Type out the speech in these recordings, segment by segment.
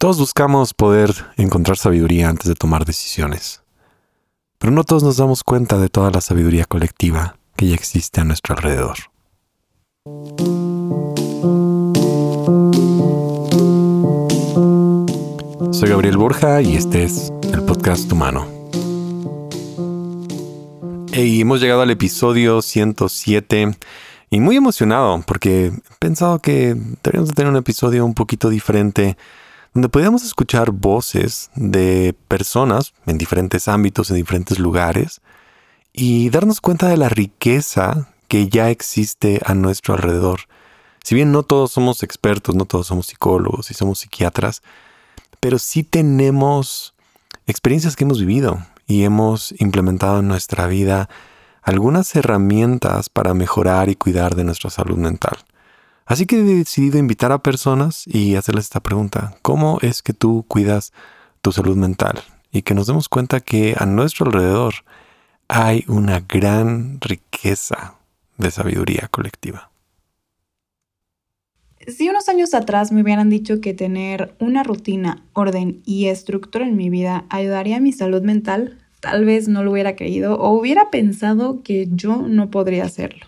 Todos buscamos poder encontrar sabiduría antes de tomar decisiones, pero no todos nos damos cuenta de toda la sabiduría colectiva que ya existe a nuestro alrededor. Soy Gabriel Borja y este es el podcast humano. Hemos llegado al episodio 107 y muy emocionado porque he pensado que deberíamos tener un episodio un poquito diferente donde podíamos escuchar voces de personas en diferentes ámbitos, en diferentes lugares, y darnos cuenta de la riqueza que ya existe a nuestro alrededor. Si bien no todos somos expertos, no todos somos psicólogos y somos psiquiatras, pero sí tenemos experiencias que hemos vivido y hemos implementado en nuestra vida algunas herramientas para mejorar y cuidar de nuestra salud mental. Así que he decidido invitar a personas y hacerles esta pregunta. ¿Cómo es que tú cuidas tu salud mental? Y que nos demos cuenta que a nuestro alrededor hay una gran riqueza de sabiduría colectiva. Si unos años atrás me hubieran dicho que tener una rutina, orden y estructura en mi vida ayudaría a mi salud mental, tal vez no lo hubiera creído o hubiera pensado que yo no podría hacerlo.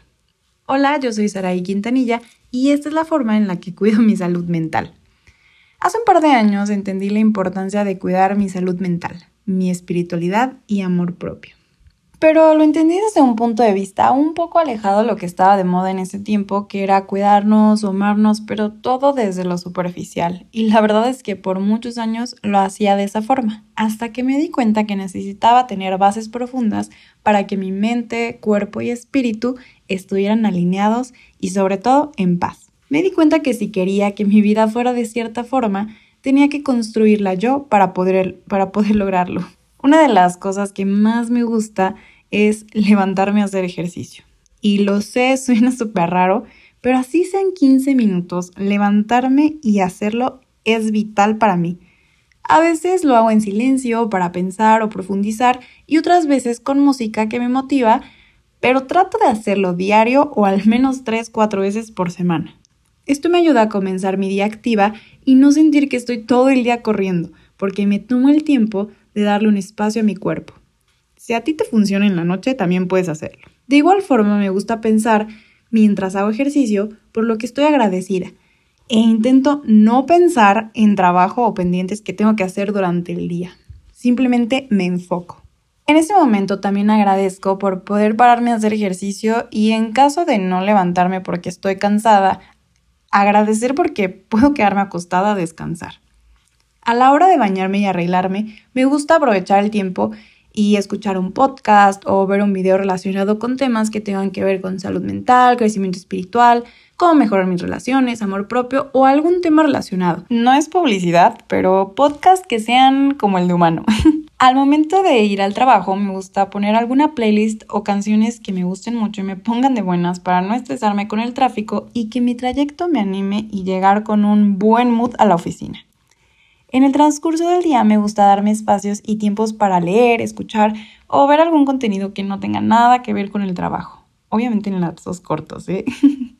Hola, yo soy Saraí Quintanilla y esta es la forma en la que cuido mi salud mental. Hace un par de años entendí la importancia de cuidar mi salud mental, mi espiritualidad y amor propio. Pero lo entendí desde un punto de vista un poco alejado de lo que estaba de moda en ese tiempo, que era cuidarnos, amarnos, pero todo desde lo superficial. Y la verdad es que por muchos años lo hacía de esa forma, hasta que me di cuenta que necesitaba tener bases profundas para que mi mente, cuerpo y espíritu estuvieran alineados y sobre todo en paz. Me di cuenta que si quería que mi vida fuera de cierta forma, tenía que construirla yo para poder, para poder lograrlo. Una de las cosas que más me gusta es levantarme a hacer ejercicio. Y lo sé, suena súper raro, pero así sean 15 minutos, levantarme y hacerlo es vital para mí. A veces lo hago en silencio para pensar o profundizar y otras veces con música que me motiva pero trato de hacerlo diario o al menos 3-4 veces por semana. Esto me ayuda a comenzar mi día activa y no sentir que estoy todo el día corriendo, porque me tomo el tiempo de darle un espacio a mi cuerpo. Si a ti te funciona en la noche, también puedes hacerlo. De igual forma, me gusta pensar, mientras hago ejercicio, por lo que estoy agradecida, e intento no pensar en trabajo o pendientes que tengo que hacer durante el día. Simplemente me enfoco. En ese momento también agradezco por poder pararme a hacer ejercicio y en caso de no levantarme porque estoy cansada, agradecer porque puedo quedarme acostada a descansar. A la hora de bañarme y arreglarme, me gusta aprovechar el tiempo y escuchar un podcast o ver un video relacionado con temas que tengan que ver con salud mental, crecimiento espiritual, cómo mejorar mis relaciones, amor propio o algún tema relacionado. No es publicidad, pero podcasts que sean como el de humano. Al momento de ir al trabajo me gusta poner alguna playlist o canciones que me gusten mucho y me pongan de buenas para no estresarme con el tráfico y que mi trayecto me anime y llegar con un buen mood a la oficina. En el transcurso del día me gusta darme espacios y tiempos para leer, escuchar o ver algún contenido que no tenga nada que ver con el trabajo. Obviamente en lapsos cortos, ¿eh?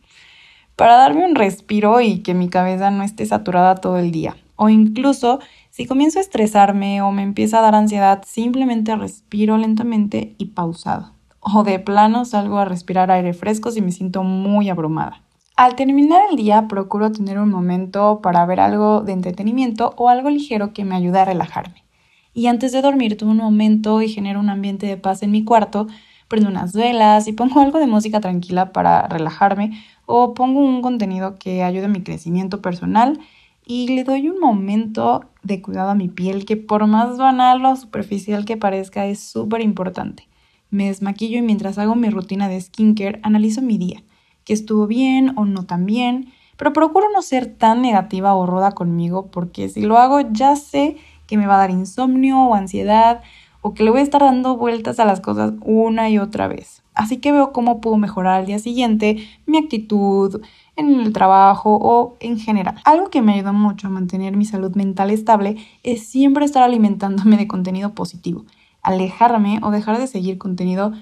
para darme un respiro y que mi cabeza no esté saturada todo el día. O incluso si comienzo a estresarme o me empieza a dar ansiedad, simplemente respiro lentamente y pausado. O de plano salgo a respirar aire fresco si me siento muy abrumada. Al terminar el día procuro tener un momento para ver algo de entretenimiento o algo ligero que me ayude a relajarme. Y antes de dormir tomo un momento y genero un ambiente de paz en mi cuarto, prendo unas velas y pongo algo de música tranquila para relajarme o pongo un contenido que ayude a mi crecimiento personal y le doy un momento de cuidado a mi piel que por más banal o superficial que parezca es súper importante. Me desmaquillo y mientras hago mi rutina de skincare analizo mi día, que estuvo bien o no tan bien, pero procuro no ser tan negativa o ruda conmigo porque si lo hago ya sé que me va a dar insomnio o ansiedad o que le voy a estar dando vueltas a las cosas una y otra vez. Así que veo cómo puedo mejorar al día siguiente mi actitud, en el trabajo o en general. Algo que me ayuda mucho a mantener mi salud mental estable es siempre estar alimentándome de contenido positivo, alejarme o dejar de seguir contenido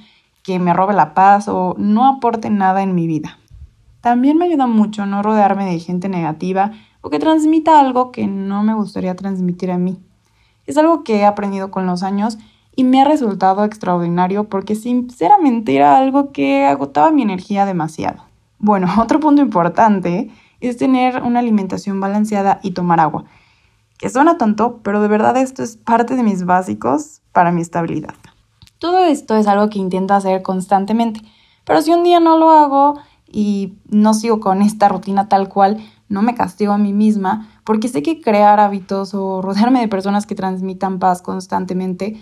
que me robe la paz o no aporte nada en mi vida. También me ayuda mucho no rodearme de gente negativa o que transmita algo que no me gustaría transmitir a mí. Es algo que he aprendido con los años y me ha resultado extraordinario porque sinceramente era algo que agotaba mi energía demasiado. Bueno, otro punto importante es tener una alimentación balanceada y tomar agua, que suena tonto, pero de verdad esto es parte de mis básicos para mi estabilidad. Todo esto es algo que intento hacer constantemente, pero si un día no lo hago y no sigo con esta rutina tal cual, no me castigo a mí misma, porque sé que crear hábitos o rodearme de personas que transmitan paz constantemente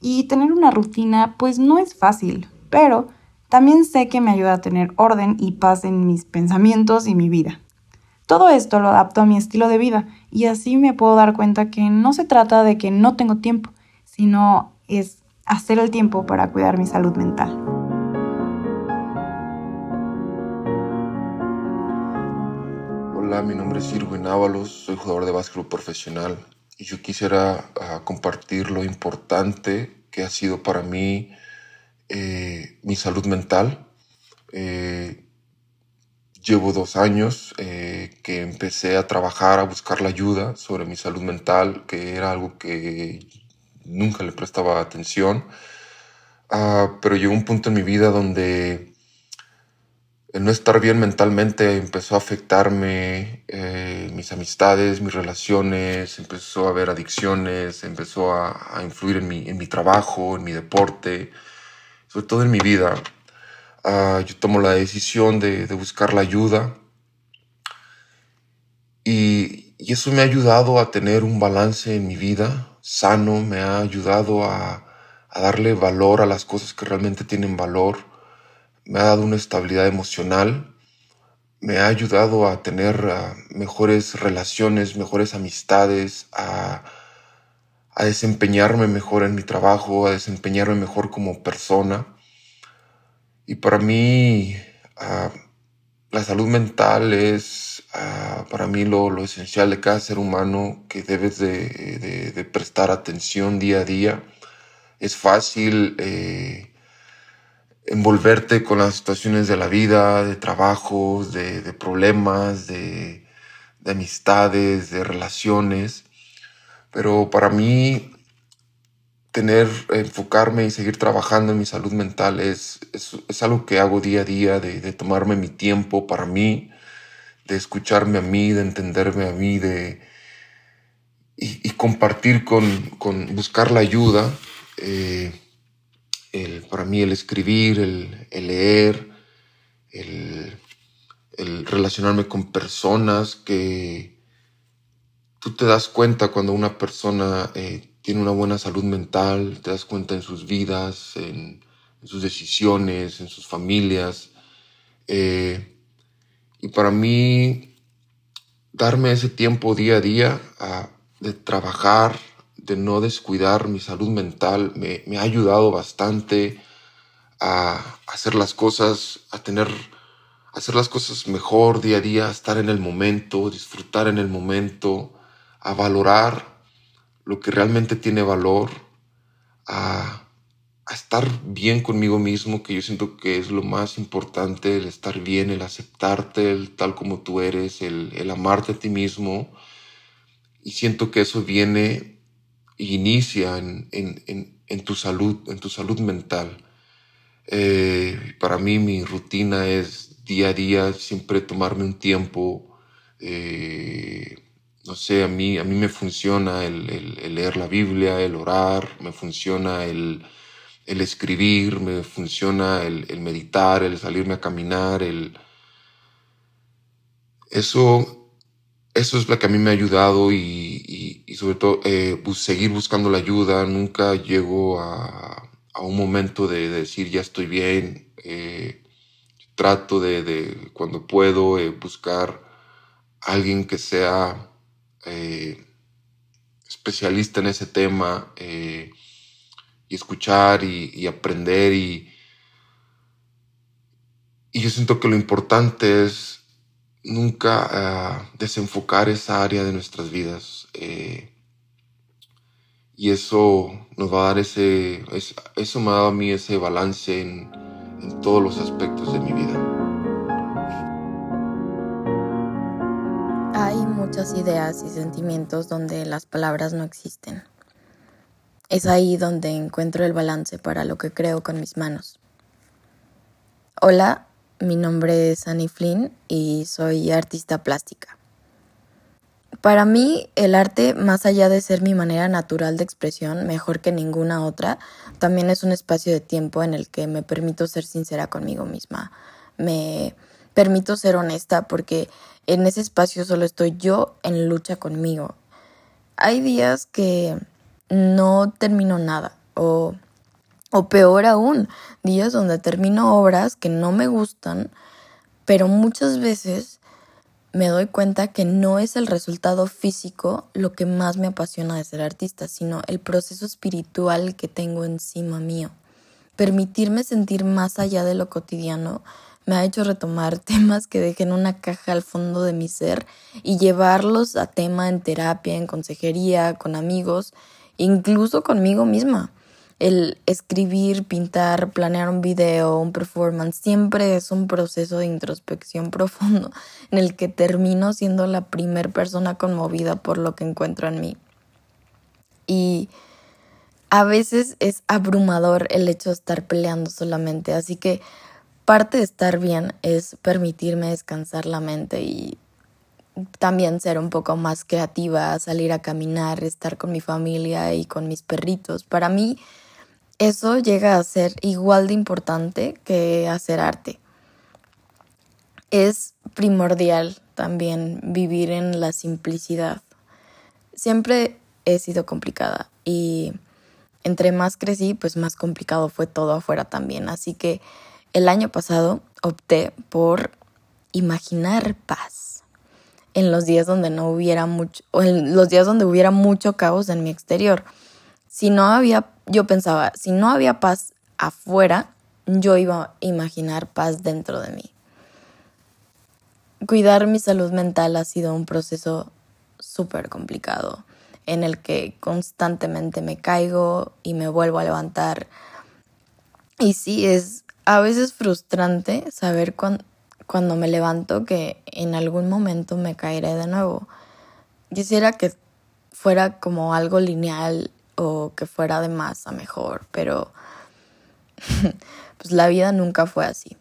y tener una rutina pues no es fácil, pero también sé que me ayuda a tener orden y paz en mis pensamientos y mi vida. Todo esto lo adapto a mi estilo de vida y así me puedo dar cuenta que no se trata de que no tengo tiempo, sino es hacer el tiempo para cuidar mi salud mental. Hola, mi nombre es Irwin Ábalos, soy jugador de básquetbol profesional y yo quisiera ah, compartir lo importante que ha sido para mí eh, mi salud mental. Eh, llevo dos años eh, que empecé a trabajar, a buscar la ayuda sobre mi salud mental, que era algo que nunca le prestaba atención. Ah, pero llegó un punto en mi vida donde el no estar bien mentalmente empezó a afectarme mis amistades, mis relaciones, empezó a haber adicciones, empezó a, influir en mi, en mi trabajo, en mi deporte, sobre todo en mi vida, uh, yo tomo la decisión de, buscar la ayuda y, eso me ha ayudado a tener un balance en mi vida sano, me ha ayudado a, a darle valor a las cosas que realmente tienen valor, me ha dado una estabilidad emocional, me ha ayudado a tener uh, mejores relaciones, mejores amistades, a a desempeñarme mejor en mi trabajo, a desempeñarme mejor como persona. Y para mí, uh, la salud mental es uh, para mí lo, lo, esencial de cada ser humano que debes de, de, prestar atención día a día. Es fácil eh, envolverte con las situaciones de la vida, de trabajos, de, de problemas, de amistades, de relaciones pero para mí, tener, enfocarme y seguir trabajando en mi salud mental es, es, algo que hago día a día, de, tomarme mi tiempo para mí, de escucharme a mí, de entenderme a mí, de, y, y compartir con, con, buscar la ayuda. Eh, el, para mí el escribir, el, el leer, el, el relacionarme con personas que, tú te das cuenta cuando una persona eh, tiene una buena salud mental, te das cuenta en sus vidas, en, sus decisiones, en sus familias. Eh, y para mí, darme ese tiempo día a día de trabajar, de no descuidar mi salud mental, me, me ha ayudado bastante a hacer las cosas, a tener, a hacer las cosas mejor día a día, a estar en el momento, disfrutar en el momento, a valorar lo que realmente tiene valor, a, estar bien conmigo mismo, que yo siento que es lo más importante, el estar bien, el aceptarte el, tal como tú eres, el, amarte a ti mismo. Y siento que eso viene e inicia en, en, en, en, tu salud, en tu salud mental. Eh, para mí mi rutina es día a día siempre tomarme un tiempo eh, no sé, a mí, a mí me funciona el, leer la Biblia, el orar, me funciona el, escribir, me funciona el, meditar, el salirme a caminar, el... Eso, eso es lo que a mí me ha ayudado y, sobre todo eh, seguir buscando la ayuda. Nunca llego a, un momento de, de, decir ya estoy bien. Eh, trato de, de, cuando puedo, eh, buscar a alguien que sea eh, especialista en ese tema eh, y escuchar y, aprender y, y, yo siento que lo importante es nunca uh, desenfocar esa área de nuestras vidas eh, y eso nos va a dar ese, es, eso me ha dado a mí ese balance en todos los aspectos de mi vida. Hay muchas ideas y sentimientos donde las palabras no existen. Es ahí donde encuentro el balance para lo que creo con mis manos. Hola, mi nombre es Annie Flynn y soy artista plástica. Para mí, el arte, más allá de ser mi manera natural de expresión, mejor que ninguna otra, también es un espacio de tiempo en el que me permito ser sincera conmigo misma. Me permito ser honesta porque en ese espacio solo estoy yo en lucha conmigo. Hay días que no termino nada o, o peor aún, días donde termino obras que no me gustan, pero muchas veces me doy cuenta que no es el resultado físico lo que más me apasiona de ser artista, sino el proceso espiritual que tengo encima mío. Permitirme sentir más allá de lo cotidiano me ha hecho retomar temas que dejé en una caja al fondo de mi ser y llevarlos a tema en terapia, en consejería, con amigos incluso conmigo misma. El escribir, pintar, planear un video, un performance, siempre es un proceso de introspección profundo en el que termino siendo la primer persona conmovida por lo que encuentro en mí. Y a veces es abrumador el hecho de estar peleando solamente, así que parte de estar bien es permitirme descansar la mente y también ser un poco más creativa, salir a caminar, estar con mi familia y con mis perritos. Para mí eso llega a ser igual de importante que hacer arte. Es primordial también vivir en la simplicidad. Siempre he sido complicada y entre más crecí, pues más complicado fue todo afuera también. Así que el año pasado opté por imaginar paz en los días donde no hubiera mucho, o en los días donde hubiera mucho caos en mi exterior. Si no había, yo pensaba, si no había paz afuera, yo iba a imaginar paz dentro de mí. Cuidar mi salud mental ha sido un proceso súper complicado en el que constantemente me caigo y me vuelvo a levantar. Y sí, es a veces frustrante saber cuándo cuando me levanto que en algún momento me caeré de nuevo. Quisiera que fuera como algo lineal o que fuera de más a mejor, pero pues la vida nunca fue así.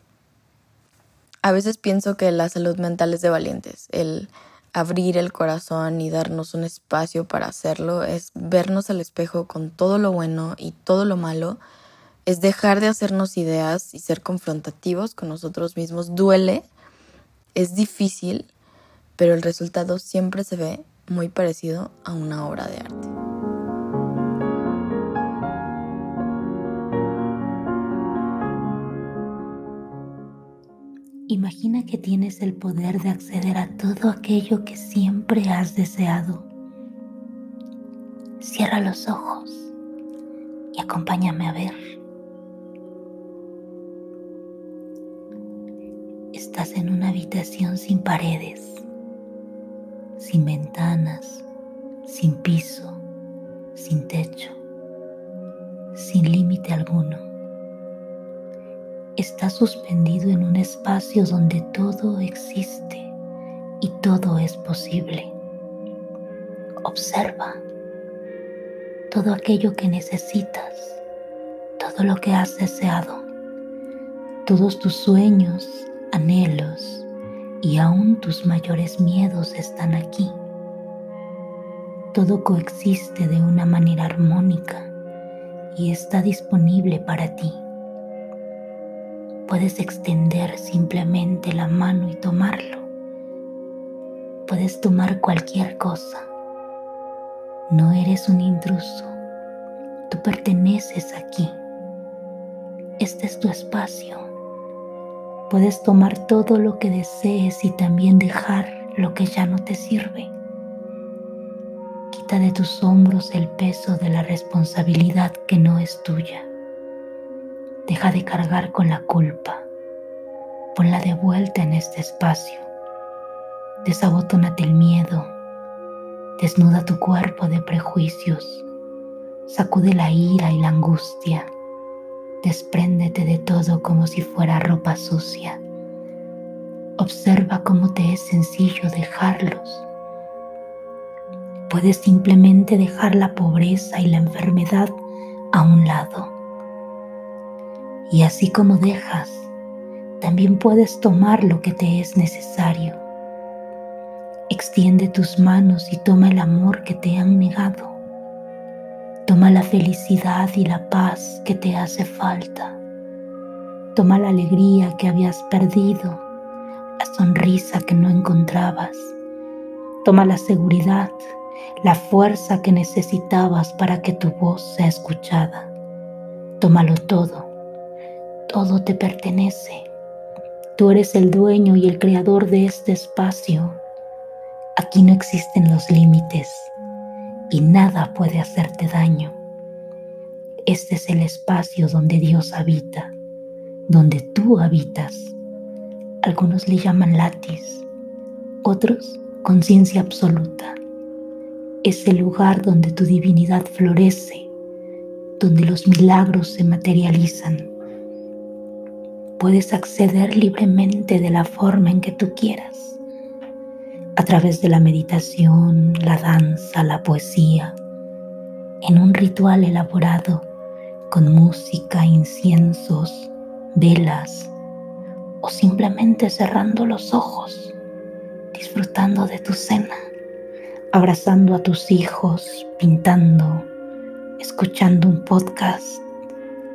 A veces pienso que la salud mental es de valientes. El abrir el corazón y darnos un espacio para hacerlo es vernos al espejo con todo lo bueno y todo lo malo es dejar de hacernos ideas y ser confrontativos con nosotros mismos. Duele, es difícil, pero el resultado siempre se ve muy parecido a una obra de arte. Imagina que tienes el poder de acceder a todo aquello que siempre has deseado. Cierra los ojos y acompáñame a ver. Estás en una habitación sin paredes, sin ventanas, sin piso, sin techo, sin límite alguno. Estás suspendido en un espacio donde todo existe y todo es posible. Observa todo aquello que necesitas, todo lo que has deseado, todos tus sueños anhelos y aún tus mayores miedos están aquí. Todo coexiste de una manera armónica y está disponible para ti. Puedes extender simplemente la mano y tomarlo. Puedes tomar cualquier cosa. No eres un intruso. Tú perteneces aquí. Este es tu espacio Puedes tomar todo lo que desees y también dejar lo que ya no te sirve. Quita de tus hombros el peso de la responsabilidad que no es tuya. Deja de cargar con la culpa. Ponla de vuelta en este espacio. Desabotónate el miedo. Desnuda tu cuerpo de prejuicios. Sacude la ira y la angustia Despréndete de todo como si fuera ropa sucia. Observa cómo te es sencillo dejarlos puedes simplemente dejar la pobreza y la enfermedad a un lado. Y así como dejas, también puedes tomar lo que te es necesario. Extiende tus manos y toma el amor que te han negado. Toma la felicidad y la paz que te hace falta. Toma la alegría que habías perdido, la sonrisa que no encontrabas. Toma la seguridad, la fuerza que necesitabas para que tu voz sea escuchada. Tómalo todo, todo te pertenece. Tú eres el dueño y el creador de este espacio. Aquí no existen los límites y nada puede hacerte daño. Este es el espacio donde Dios habita, donde tú habitas. Algunos le llaman latis, otros conciencia absoluta. Es el lugar donde tu divinidad florece, donde los milagros se materializan puedes acceder libremente de la forma en que tú quieras, a través de la meditación, la danza, la poesía, en un ritual elaborado con música, inciensos, velas o simplemente cerrando los ojos, disfrutando de tu cena, abrazando a tus hijos, pintando, escuchando un podcast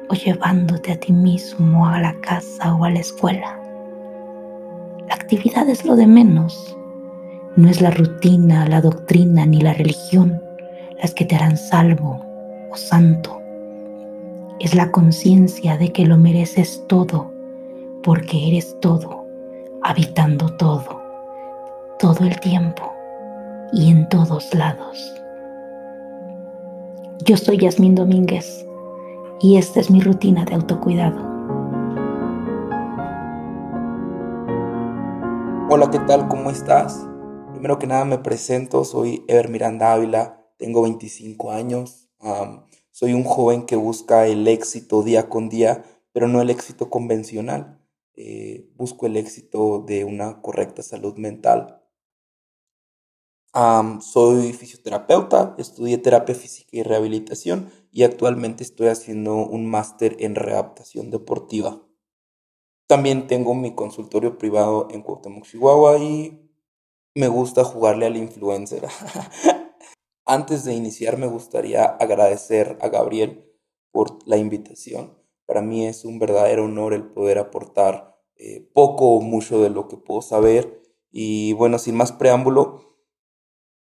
o llevándote a ti mismo a la casa o a la escuela. La actividad es lo de menos. No es la rutina, la doctrina ni la religión las que te harán salvo o santo. Es la conciencia de que lo mereces todo porque eres todo, habitando todo, todo el tiempo y en todos lados. Yo soy Yasmín Domínguez y esta es mi rutina de autocuidado. Hola, ¿qué tal? ¿Cómo estás? Primero que nada me presento, soy Ever Miranda Ávila, tengo 25 años, soy un joven que busca el éxito día con día, pero no el éxito convencional. Eh, busco el éxito de una correcta salud mental. soy fisioterapeuta, estudié terapia física y rehabilitación y actualmente estoy haciendo un máster en readaptación deportiva. También tengo mi consultorio privado en Cuauhtémoc, Chihuahua y me gusta jugarle al influencer. Antes de iniciar me gustaría agradecer a Gabriel por la invitación. Para mí es un verdadero honor el poder aportar eh, poco o mucho de lo que puedo saber. Y bueno, sin más preámbulo,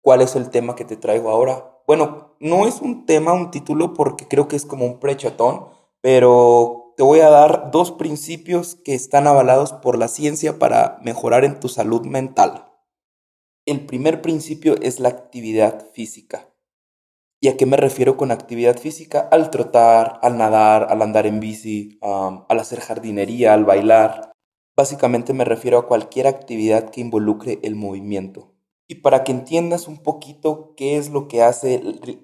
¿cuál es el tema que te traigo ahora? Bueno, no es un tema, un título, porque creo que es como un prechatón, pero te voy a dar dos principios que están avalados por la ciencia para mejorar en tu salud mental. El primer principio es la actividad física. ¿Y a qué me refiero con actividad física? Al trotar, al nadar, al andar en bici, al hacer jardinería, al bailar. Básicamente me refiero a cualquier actividad que involucre el movimiento. Y para que entiendas un poquito qué es lo que hace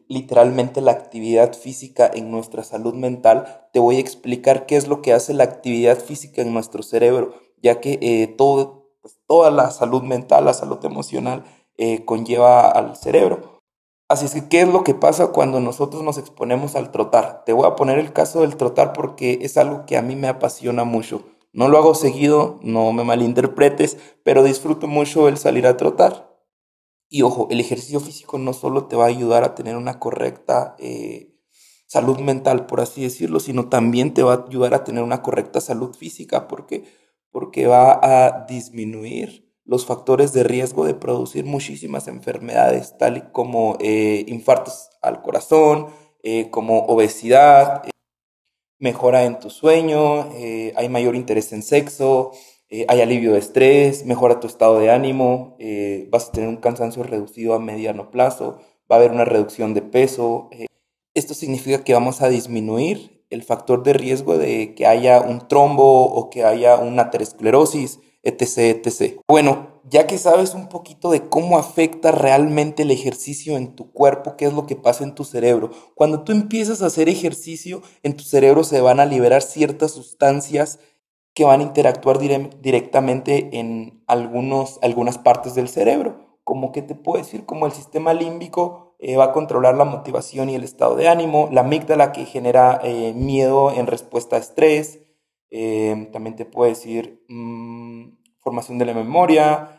literalmente la actividad física en nuestra salud mental, te voy a explicar qué es lo que hace la actividad física en nuestro cerebro, ya que eh, todo, pues, toda la salud mental, la salud emocional, eh, conlleva al cerebro. Así es que, ¿qué es lo que pasa cuando nosotros nos exponemos al trotar? Te voy a poner el caso del trotar porque es algo que a mí me apasiona mucho. No lo hago seguido, no me malinterpretes, pero disfruto mucho el salir a trotar. Y ojo, el ejercicio físico no solo te va a ayudar a tener una correcta eh, salud mental, por así decirlo, sino también te va a ayudar a tener una correcta salud física, porque, porque va a disminuir los factores de riesgo de producir muchísimas enfermedades, tal como eh, infartos al corazón, eh, como obesidad, mejora en tu sueño, hay mayor interés en sexo, eh, hay alivio de estrés, mejora tu estado de ánimo, eh, vas a tener un cansancio reducido a mediano plazo, va a haber una reducción de peso. Eh, esto significa que vamos a disminuir el factor de riesgo de que haya un trombo o que haya una aterosclerosis, etc, etc. Bueno, ya que sabes un poquito de cómo afecta realmente el ejercicio en tu cuerpo, qué es lo que pasa en tu cerebro, cuando tú empiezas a hacer ejercicio, en tu cerebro se van a liberar ciertas sustancias que van a interactuar directamente en algunos, algunas partes del cerebro, como que te puedo decir, como el sistema límbico eh, va a controlar la motivación y el estado de ánimo, la amígdala que genera eh, miedo en respuesta a estrés, eh, también te puede decir mm, formación de la memoria,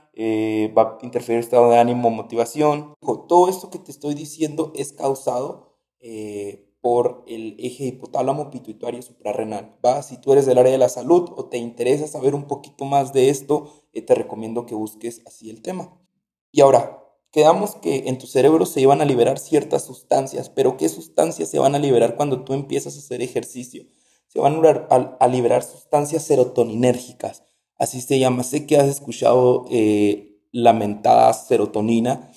va a interferir estado de ánimo, motivación. Todo esto que te estoy diciendo es causado por el eje hipotálamo pituitario suprarrenal. ¿va? Si tú eres del área de la salud o te interesa saber un poquito más de esto, te recomiendo que busques así el tema. Y ahora, quedamos que en tu cerebro se iban a liberar ciertas sustancias, pero ¿qué sustancias se van a liberar cuando tú empiezas a hacer ejercicio? Se van a, liberar sustancias serotoninérgicas, así se llama. Sé que has escuchado eh, la mentada serotonina,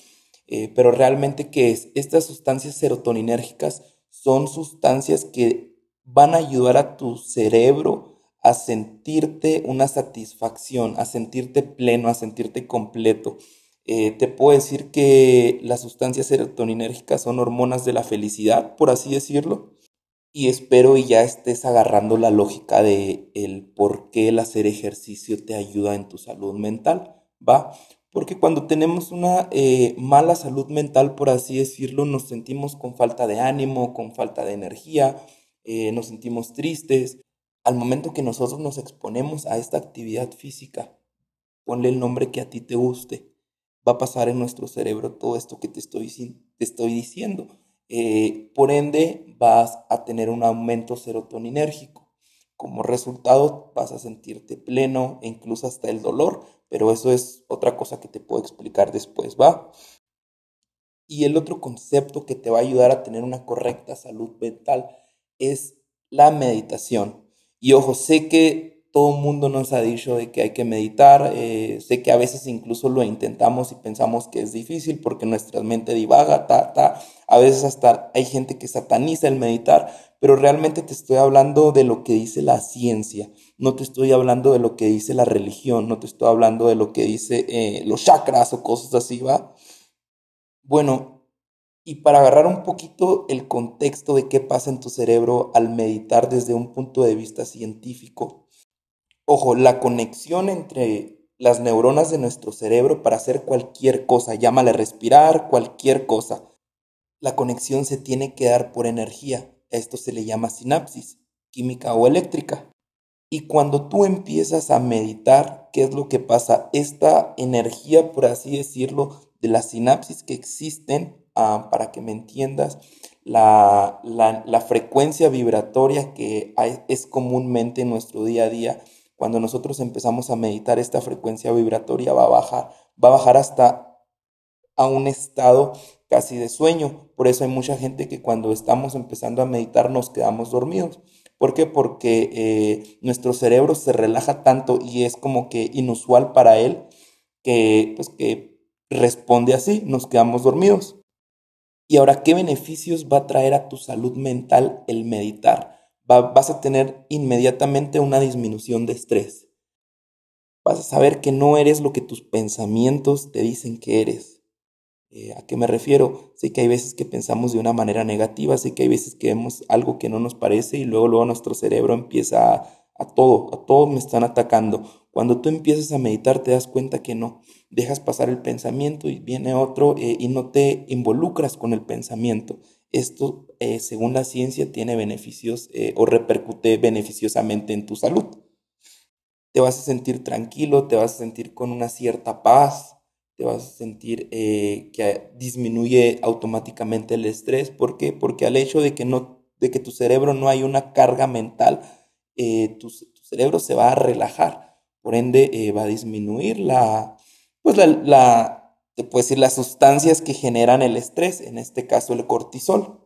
eh, pero realmente ¿qué es? Estas sustancias serotoninérgicas son sustancias que van a ayudar a tu cerebro a sentirte una satisfacción, a sentirte pleno, a sentirte completo. Eh, te puedo decir que las sustancias serotoninérgicas son hormonas de la felicidad, por así decirlo. Y espero y ya estés agarrando la lógica de el por qué el hacer ejercicio te ayuda en tu salud mental, ¿va? Porque cuando tenemos una eh, mala salud mental, por así decirlo, nos sentimos con falta de ánimo, con falta de energía, eh, nos sentimos tristes. Al momento que nosotros nos exponemos a esta actividad física, ponle el nombre que a ti te guste va a pasar en nuestro cerebro todo esto que te estoy, te estoy diciendo. Eh, por ende, vas a tener un aumento serotoninérgico. Como resultado, vas a sentirte pleno e incluso hasta el dolor, pero eso es otra cosa que te puedo explicar después, ¿va? Y el otro concepto que te va a ayudar a tener una correcta salud mental es la meditación. Y ojo, sé que todo el mundo nos ha dicho de que hay que meditar. Eh, sé que a veces incluso lo intentamos y pensamos que es difícil porque nuestra mente divaga, ta, ta. A veces hasta hay gente que sataniza el meditar, pero realmente te estoy hablando de lo que dice la ciencia. No te estoy hablando de lo que dice la religión, no te estoy hablando de lo que dice eh, los chakras o cosas así, ¿va? Bueno, y para agarrar un poquito el contexto de qué pasa en tu cerebro al meditar desde un punto de vista científico, Ojo, la conexión entre las neuronas de nuestro cerebro para hacer cualquier cosa, llámale respirar, cualquier cosa. La conexión se tiene que dar por energía. Esto se le llama sinapsis, química o eléctrica. Y cuando tú empiezas a meditar, ¿qué es lo que pasa? Esta energía, por así decirlo, de las sinapsis que existen, ah, para que me entiendas, la, la frecuencia vibratoria que es comúnmente en nuestro día a día, cuando nosotros empezamos a meditar, esta frecuencia vibratoria va a bajar, va a bajar hasta a un estado casi de sueño. Por eso hay mucha gente que cuando estamos empezando a meditar nos quedamos dormidos. ¿Por qué? Porque eh, nuestro cerebro se relaja tanto y es como que inusual para él que, pues, que responde así, nos quedamos dormidos. Y ahora, ¿qué beneficios va a traer a tu salud mental el meditar? Vas a tener inmediatamente una disminución de estrés. Vas a saber que no eres lo que tus pensamientos te dicen que eres. Eh, ¿A qué me refiero? Sé que hay veces que pensamos de una manera negativa, sé que hay veces que vemos algo que no nos parece y luego, luego nuestro cerebro empieza a, todo, a todo me están atacando. Cuando tú empiezas a meditar te das cuenta que no, dejas pasar el pensamiento y viene otro eh, y no te involucras con el pensamiento. Esto, eh, según la ciencia, tiene beneficios eh, o repercute beneficiosamente en tu salud. Te vas a sentir tranquilo, te vas a sentir con una cierta paz, te vas a sentir que disminuye automáticamente el estrés. ¿Por qué? Porque al hecho de que, no, de que tu cerebro no hay una carga mental, tu, tu, cerebro se va a relajar. Por ende, va a disminuir la, pues la, te puedo decir, las sustancias que generan el estrés, en este caso el cortisol.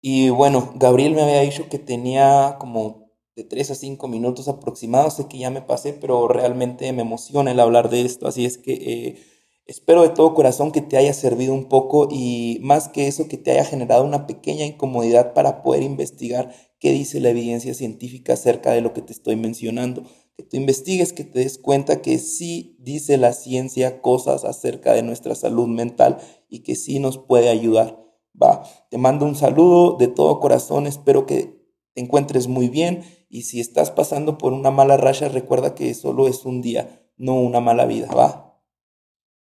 Y bueno, Gabriel me había dicho que tenía como de 3 a 5 minutos aproximados, sé que ya me pasé, pero realmente me emociona el hablar de esto, así es que eh, espero de todo corazón que te haya servido un poco y más que eso, que te haya generado una pequeña incomodidad para poder investigar qué dice la evidencia científica acerca de lo que te estoy mencionando que tú investigues, que te des cuenta que sí dice la ciencia cosas acerca de nuestra salud mental y que sí nos puede ayudar. Va, te mando un saludo de todo corazón, espero que te encuentres muy bien y si estás pasando por una mala racha, recuerda que solo es un día, no una mala vida, va.